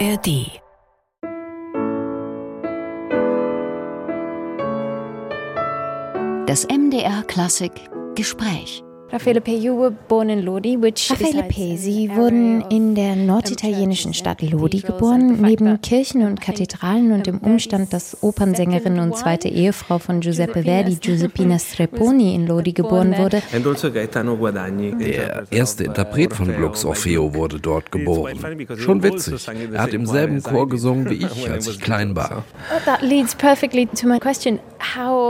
ARD Das MDR Klassik Gespräch Raffaele P., Sie wurden in der norditalienischen Stadt Lodi geboren, neben Kirchen und Kathedralen und im Umstand, dass Opernsängerin und zweite Ehefrau von Giuseppe Verdi, Giuseppina Streponi, in Lodi geboren wurde. Also der erste Interpret von Glucks Orfeo wurde dort geboren. Schon witzig. Er hat im selben Chor gesungen wie ich, als ich klein war.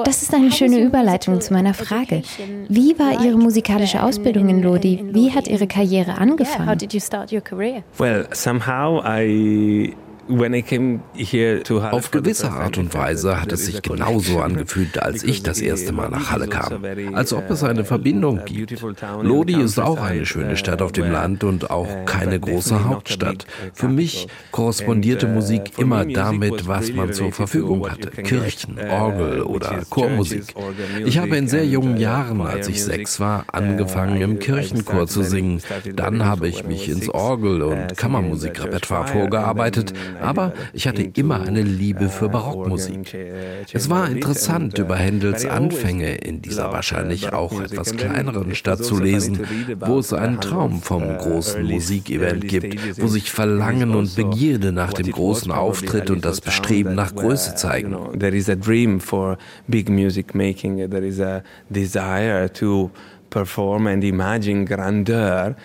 Das ist eine schöne Überleitung zu meiner Frage. Wie war Ihre musikalische musikalische Ausbildung in Lodi. Wie hat Ihre Karriere angefangen? Well, somehow I auf gewisse Art und Weise hat es sich genauso angefühlt, als ich das erste Mal nach Halle kam. Als ob es eine Verbindung gibt. Lodi ist auch eine schöne Stadt auf dem Land und auch keine große Hauptstadt. Für mich korrespondierte Musik immer damit, was man zur Verfügung hatte. Kirchen, Orgel oder Chormusik. Ich habe in sehr jungen Jahren, als ich sechs war, angefangen im Kirchenchor zu singen. Dann habe ich mich ins Orgel- und Kammermusikrepertoire vorgearbeitet aber ich hatte immer eine Liebe für Barockmusik. Es war interessant, über Händels Anfänge in dieser wahrscheinlich auch etwas kleineren Stadt zu lesen, wo es einen Traum vom großen Musikevent gibt, wo sich Verlangen und Begierde nach dem großen Auftritt und das Bestreben nach Größe zeigen. There is a dream for big music making, there is a desire to perform and imagine grandeur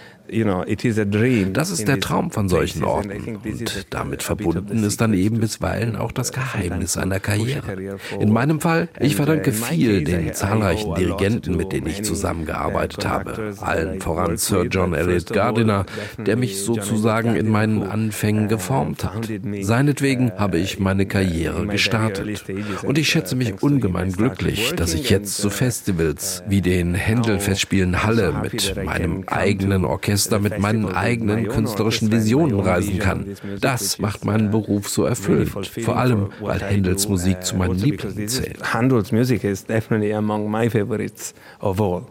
das ist der Traum von solchen Orten. Und damit verbunden ist dann eben bisweilen auch das Geheimnis einer Karriere. In meinem Fall, ich verdanke viel den zahlreichen Dirigenten, mit denen ich zusammengearbeitet habe. Allen voran Sir John Elliott Gardiner, der mich sozusagen in meinen Anfängen geformt hat. Seinetwegen habe ich meine Karriere gestartet. Und ich schätze mich ungemein glücklich, dass ich jetzt zu Festivals wie den Händel-Festspielen Halle mit meinem eigenen Orchester Orchester mit meinen eigenen künstlerischen Visionen reisen kann. Das macht meinen Beruf so erfüllend, vor allem weil Händels Musik zu meinen Lieblingen zählt. Handels Musik ist definitely among my favorites of all.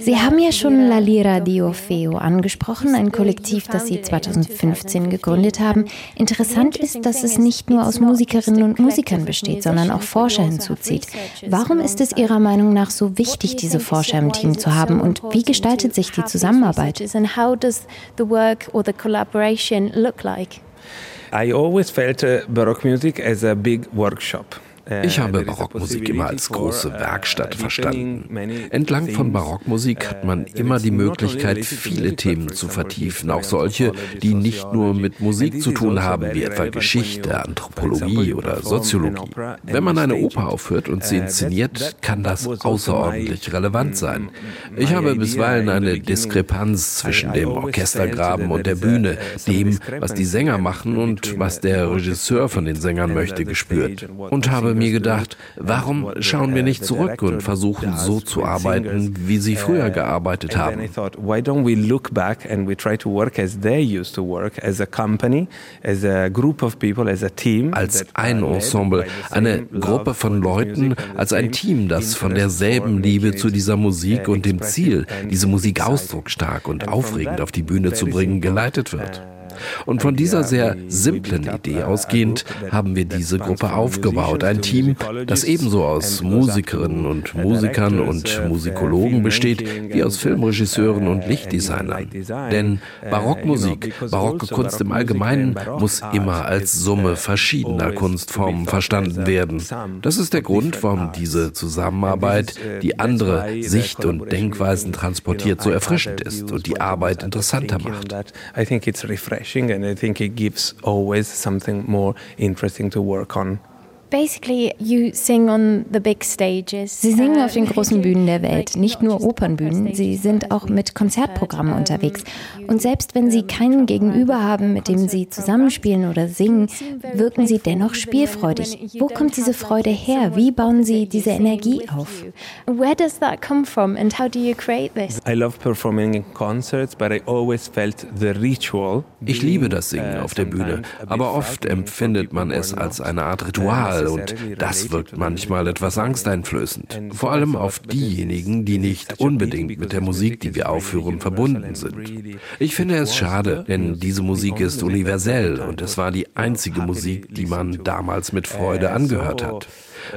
Sie haben ja schon La Lira di Orfeo angesprochen, ein Kollektiv, das Sie 2015 gegründet haben. Interessant ist, dass es nicht nur aus Musikerinnen und Musikern besteht, sondern auch Forscher hinzuzieht. Warum ist es Ihrer Meinung nach so wichtig, diese Forscher im Team zu haben und wie gestaltet sich die Zusammenarbeit? I always felt uh, Baroque music as a big workshop. Ich habe Barockmusik immer als große Werkstatt verstanden. Entlang von Barockmusik hat man immer die Möglichkeit, viele Themen zu vertiefen, auch solche, die nicht nur mit Musik zu tun haben, wie etwa Geschichte, Anthropologie oder Soziologie. Wenn man eine Oper aufführt und sie inszeniert, kann das außerordentlich relevant sein. Ich habe bisweilen eine Diskrepanz zwischen dem Orchestergraben und der Bühne, dem, was die Sänger machen und was der Regisseur von den Sängern möchte, gespürt und habe mir gedacht, warum schauen wir nicht zurück und versuchen so zu arbeiten, wie sie früher gearbeitet haben? Als ein Ensemble, eine Gruppe von Leuten, als ein Team, das von derselben Liebe zu dieser Musik und dem Ziel, diese Musik ausdrucksstark und aufregend auf die Bühne zu bringen, geleitet wird. Und von dieser sehr simplen Idee ausgehend haben wir diese Gruppe aufgebaut. Ein Team, das ebenso aus Musikerinnen und Musikern und Musikologen besteht, wie aus Filmregisseuren und Lichtdesignern. Denn Barockmusik, barocke Kunst im Allgemeinen muss immer als Summe verschiedener Kunstformen verstanden werden. Das ist der Grund, warum diese Zusammenarbeit, die andere Sicht- und Denkweisen transportiert, so erfrischend ist und die Arbeit interessanter macht refreshing and I think it gives always something more interesting to work on. Sie singen auf den großen Bühnen der Welt, nicht nur Opernbühnen, Sie sind auch mit Konzertprogrammen unterwegs. Und selbst wenn Sie keinen Gegenüber haben, mit dem Sie zusammenspielen oder singen, wirken Sie dennoch spielfreudig. Wo kommt diese Freude her? Wie bauen Sie diese Energie auf? Where does that come from and how do you create this? I love performing in concerts, but I always felt the ritual. Ich liebe das Singen auf der Bühne, aber oft empfindet man es als eine Art Ritual Fall und das wirkt manchmal etwas angsteinflößend. Vor allem auf diejenigen, die nicht unbedingt mit der Musik, die wir aufführen, verbunden sind. Ich finde es schade, denn diese Musik ist universell und es war die einzige Musik, die man damals mit Freude angehört hat.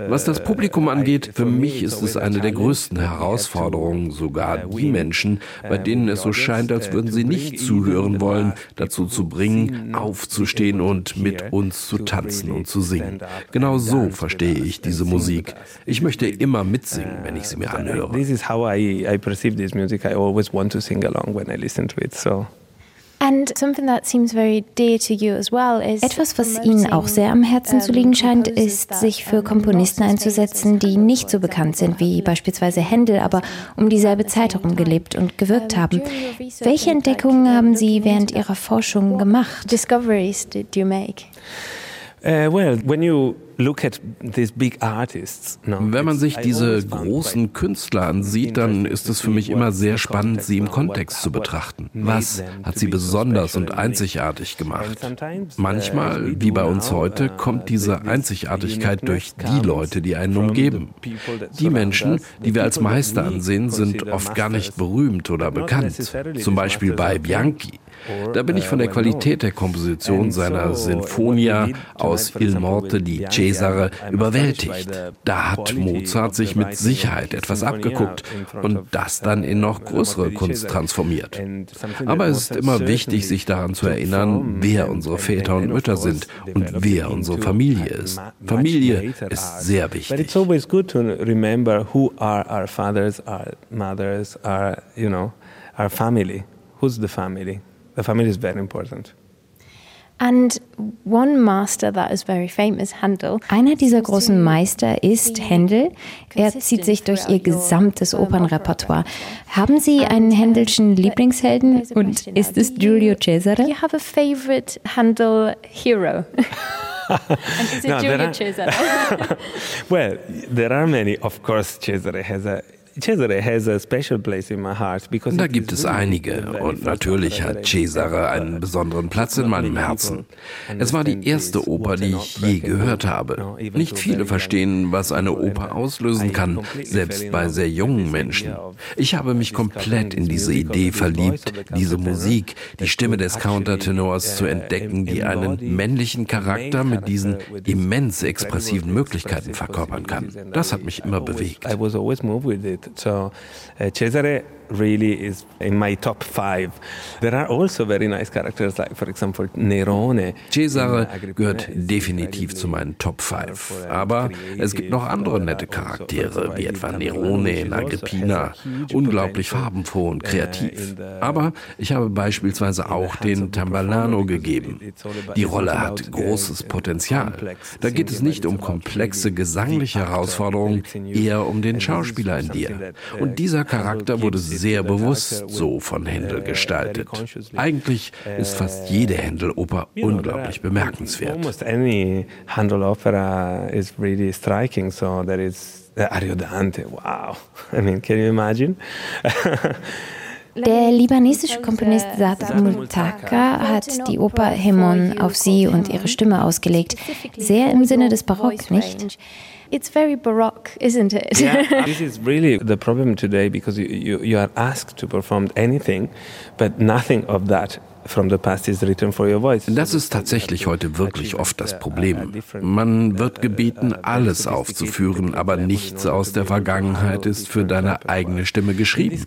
Was das Publikum angeht, für mich ist es eine der größten Herausforderungen, sogar die Menschen, bei denen es so scheint, als würden sie nicht zuhören wollen, dazu zu bringen, aufzustehen und mit uns zu tanzen und zu singen. Genau so verstehe ich diese Musik. Ich möchte immer mitsingen, wenn ich sie mir anhöre. This is how I, I perceive this music. I always want to sing along when I listen to it. So. Etwas, was Ihnen auch sehr am Herzen zu liegen scheint, ist, sich für Komponisten einzusetzen, die nicht so bekannt sind wie beispielsweise Händel, aber um dieselbe Zeit herum gelebt und gewirkt haben. Welche Entdeckungen haben Sie während Ihrer Forschung gemacht? Discoveries did you make? Uh, well, when you wenn man sich diese großen Künstler ansieht, dann ist es für mich immer sehr spannend, sie im Kontext zu betrachten. Was hat sie besonders und einzigartig gemacht? Manchmal, wie bei uns heute, kommt diese Einzigartigkeit durch die Leute, die einen umgeben. Die Menschen, die wir als Meister ansehen, sind oft gar nicht berühmt oder bekannt. Zum Beispiel bei Bianchi. Da bin ich von der Qualität der Komposition seiner Sinfonia aus Il Morte di Cesare überwältigt. Da hat Mozart sich mit Sicherheit etwas abgeguckt und das dann in noch größere Kunst transformiert. Aber es ist immer wichtig, sich daran zu erinnern, wer unsere Väter und Mütter sind und wer unsere Familie ist. Familie ist sehr wichtig. But it's always good to remember who are our fathers, our mothers, our, you know, our family. Who's the family? The family is very important. Einer dieser großen Meister ist Händel. Er zieht sich durch ihr gesamtes Opernrepertoire. Haben Sie einen Händelschen Lieblingshelden und ist es Giulio Cesare? You have a favorite Handel hero. and is it no, Giulio Cesare? well, there are many. Of course, Cesare has a da gibt es einige und natürlich hat Cesare einen besonderen Platz in meinem Herzen. Es war die erste Oper, die ich je gehört habe. Nicht viele verstehen, was eine Oper auslösen kann, selbst bei sehr jungen Menschen. Ich habe mich komplett in diese Idee verliebt, diese Musik, die Stimme des Countertenors zu entdecken, die einen männlichen Charakter mit diesen immens expressiven Möglichkeiten verkörpern kann. Das hat mich immer bewegt. So Cesare really is in my top five. There are also very nice characters, like for example Nerone. Cesare gehört definitiv zu meinen Top 5. Aber es gibt noch andere nette Charaktere, wie etwa Nerone in Agrippina. Unglaublich farbenfroh und kreativ. Aber ich habe beispielsweise auch den Tambalano gegeben. Die Rolle hat großes Potenzial. Da geht es nicht um komplexe gesangliche Herausforderungen, eher um den Schauspieler in dir. Und dieser Charakter wurde sehr bewusst so von Händel gestaltet. Eigentlich ist fast jede Händel-Oper unglaublich bemerkenswert. Almost any Handel-Opera is really striking, so there is uh, Ariodante, wow. I mean, can you imagine? Der libanesische Komponist Saad Multaka hat die Oper Hemon auf sie und ihre Stimme ausgelegt. Sehr im Sinne des Barock, nicht? It's very baroque, isn't it? yeah, this is really the problem today because you, you, you are asked to perform anything, but nothing of that Das ist tatsächlich heute wirklich oft das Problem. Man wird gebeten, alles aufzuführen, aber nichts aus der Vergangenheit ist für deine eigene Stimme geschrieben.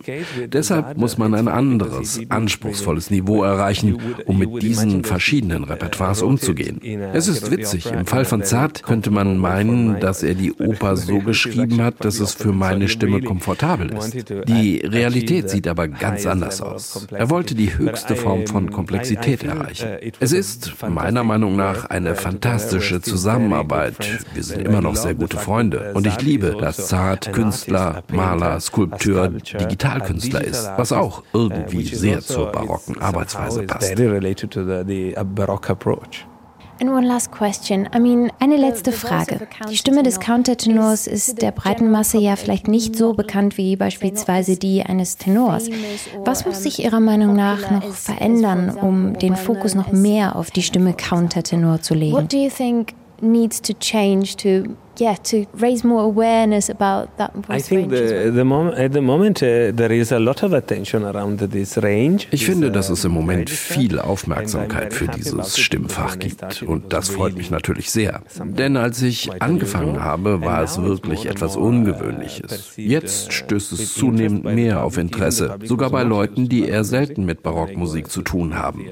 Deshalb muss man ein anderes, anspruchsvolles Niveau erreichen, um mit diesen verschiedenen Repertoires umzugehen. Es ist witzig, im Fall von Zart könnte man meinen, dass er die Oper so geschrieben hat, dass es für meine Stimme komfortabel ist. Die Realität sieht aber ganz anders aus. Er wollte die höchste Form von Komplexität erreichen. Es ist meiner Meinung nach eine fantastische Zusammenarbeit. Wir sind immer noch sehr gute Freunde. Und ich liebe, dass Zart Künstler, Maler, Skulpteur, Digitalkünstler ist, was auch irgendwie sehr zur barocken Arbeitsweise passt. And one last question. I mean, eine letzte Frage. Die Stimme des Countertenors ist der breiten Masse ja vielleicht nicht so bekannt wie beispielsweise die eines Tenors. Was muss sich Ihrer Meinung nach noch verändern, um den Fokus noch mehr auf die Stimme Countertenor zu legen? What do you think needs to change to yeah, to raise more awareness about that voice I think the, the at the moment uh, there is a lot of attention around this range. Ich finde, dass es im Moment viel Aufmerksamkeit für dieses Stimmfach gibt und das freut mich natürlich sehr. Denn als ich angefangen habe, war es wirklich etwas Ungewöhnliches. Jetzt stößt es zunehmend mehr auf Interesse, sogar bei Leuten, die eher selten mit Barockmusik zu tun haben.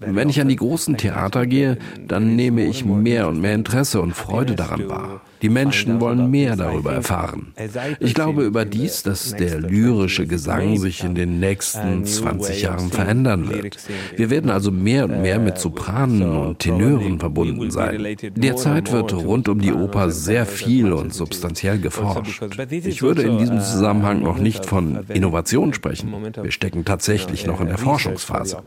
Wenn ich an die großen Theater gehe, dann nehme ich mehr und mehr Interesse und Freude daran wahr. Die Menschen wollen mehr darüber erfahren. Ich glaube überdies, dass der lyrische Gesang sich in den nächsten 20 Jahren verändern wird. Wir werden also mehr und mehr mit Sopranen und Tenören verbunden sein. Derzeit wird rund um die Oper sehr viel und substanziell geforscht. Ich würde in diesem Zusammenhang noch nicht von Innovation sprechen. Wir stecken tatsächlich noch in der Forschungsphase.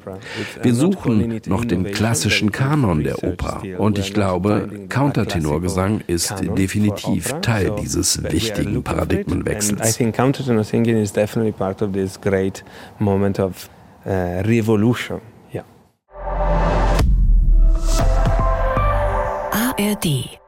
Wir suchen noch den klassischen Kanon der Oper und ich glaube, Countertenorgesang ist definitiv Teil dieses wichtigen Paradigmenwechsels. I think countertenor singing is definitely part of this great moment of revolution. Yeah. ARD